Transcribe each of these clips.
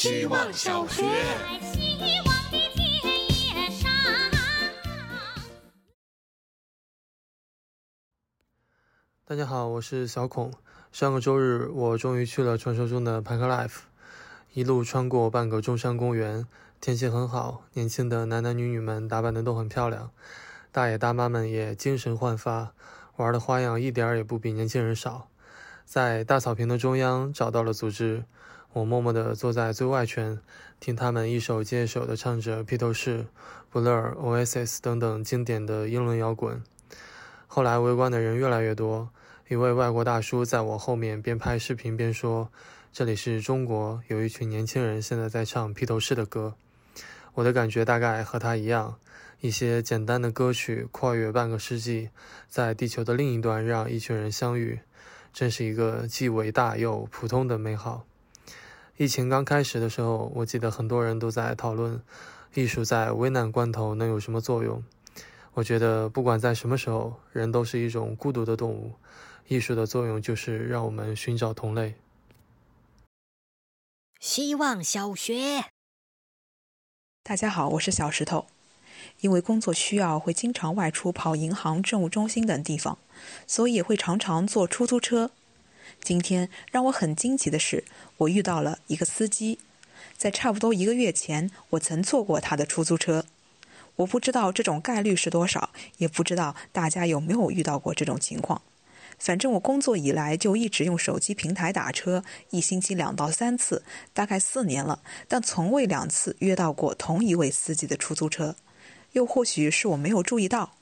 希望小学。大家好，我是小孔。上个周日，我终于去了传说中的 Park Life，一路穿过半个中山公园，天气很好，年轻的男男女女们打扮的都很漂亮，大爷大妈们也精神焕发，玩的花样一点也不比年轻人少。在大草坪的中央找到了组织，我默默地坐在最外圈，听他们一首接一首地唱着披头士、Blur、Oasis 等等经典的英伦摇滚。后来围观的人越来越多。一位外国大叔在我后面边拍视频边说：“这里是中国，有一群年轻人现在在唱披头士的歌。”我的感觉大概和他一样，一些简单的歌曲跨越半个世纪，在地球的另一端让一群人相遇，真是一个既伟大又普通的美好。疫情刚开始的时候，我记得很多人都在讨论，艺术在危难关头能有什么作用。我觉得不管在什么时候，人都是一种孤独的动物。艺术的作用就是让我们寻找同类。希望小学，大家好，我是小石头。因为工作需要，会经常外出跑银行、政务中心等地方，所以也会常常坐出租车。今天让我很惊奇的是，我遇到了一个司机，在差不多一个月前，我曾坐过他的出租车。我不知道这种概率是多少，也不知道大家有没有遇到过这种情况。反正我工作以来就一直用手机平台打车，一星期两到三次，大概四年了，但从未两次约到过同一位司机的出租车，又或许是我没有注意到。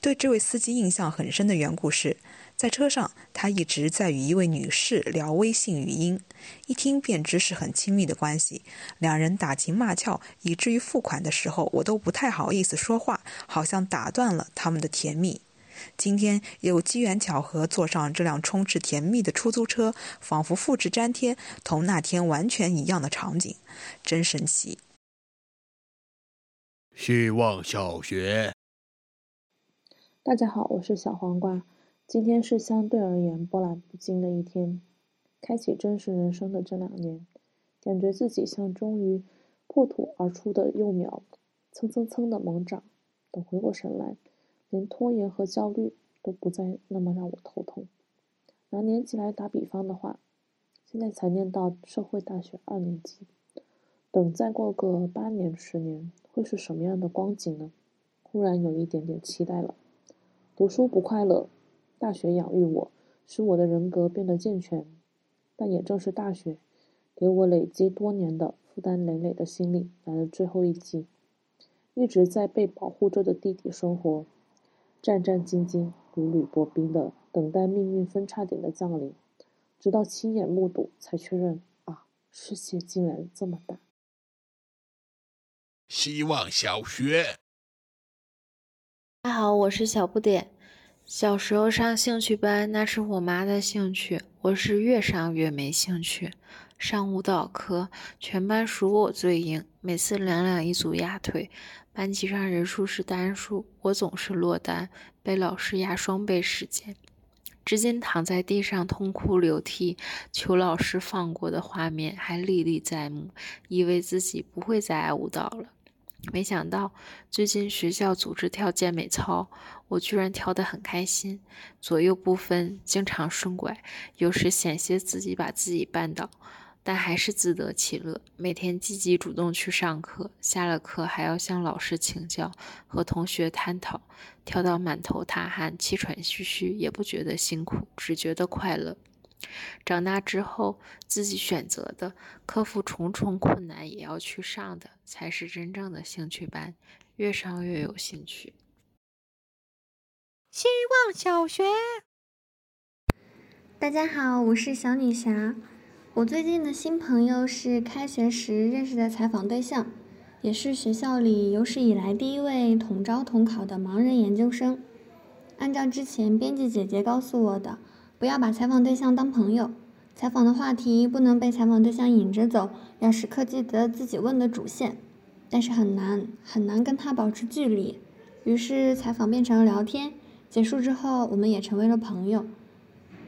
对这位司机印象很深的缘故是，在车上他一直在与一位女士聊微信语音，一听便知是很亲密的关系，两人打情骂俏，以至于付款的时候我都不太好意思说话，好像打断了他们的甜蜜。今天有机缘巧合坐上这辆充斥甜蜜的出租车，仿佛复制粘贴，同那天完全一样的场景，真神奇。希望小学，大家好，我是小黄瓜。今天是相对而言波澜不惊的一天，开启真实人生的这两年，感觉自己像终于破土而出的幼苗，蹭蹭蹭的猛长。等回过神来。连拖延和焦虑都不再那么让我头痛。拿年纪来打比方的话，现在才念到社会大学二年级，等再过个八年、十年，会是什么样的光景呢？忽然有一点点期待了。读书不快乐，大学养育我，使我的人格变得健全。但也正是大学，给我累积多年的负担累累的心理来了最后一击。一直在被保护着的地底生活。战战兢兢、如履薄冰的等待命运分叉点的降临，直到亲眼目睹，才确认啊，世界竟然这么大。希望小学，大家好，我是小不点。小时候上兴趣班，那是我妈的兴趣，我是越上越没兴趣。上舞蹈课，全班数我最硬，每次两两一组压腿。班级上人数是单数，我总是落单，被老师压双倍时间。至今躺在地上痛哭流涕，求老师放过的画面还历历在目，以为自己不会再爱舞蹈了。没想到最近学校组织跳健美操，我居然跳得很开心，左右不分，经常顺拐，有时险些自己把自己绊倒。但还是自得其乐，每天积极主动去上课，下了课还要向老师请教，和同学探讨，跳到满头大汗、气喘吁吁，也不觉得辛苦，只觉得快乐。长大之后，自己选择的，克服重重困难也要去上的，才是真正的兴趣班，越上越有兴趣。希望小学，大家好，我是小女侠。我最近的新朋友是开学时认识的采访对象，也是学校里有史以来第一位统招统考的盲人研究生。按照之前编辑姐姐告诉我的，不要把采访对象当朋友，采访的话题不能被采访对象引着走，要时刻记得自己问的主线。但是很难很难跟他保持距离，于是采访变成了聊天。结束之后，我们也成为了朋友。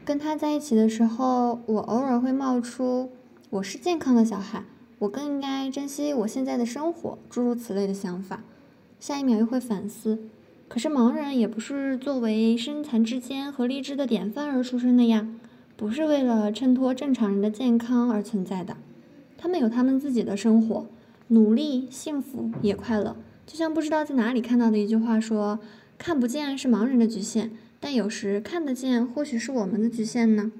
跟他在一起的时候，我偶尔会冒出我是健康的小孩，我更应该珍惜我现在的生活，诸如此类的想法。下一秒又会反思，可是盲人也不是作为身残志坚和励志的典范而出生的呀，不是为了衬托正常人的健康而存在的。他们有他们自己的生活，努力、幸福也快乐。就像不知道在哪里看到的一句话说：“看不见是盲人的局限，但有时看得见或许是我们的局限呢。”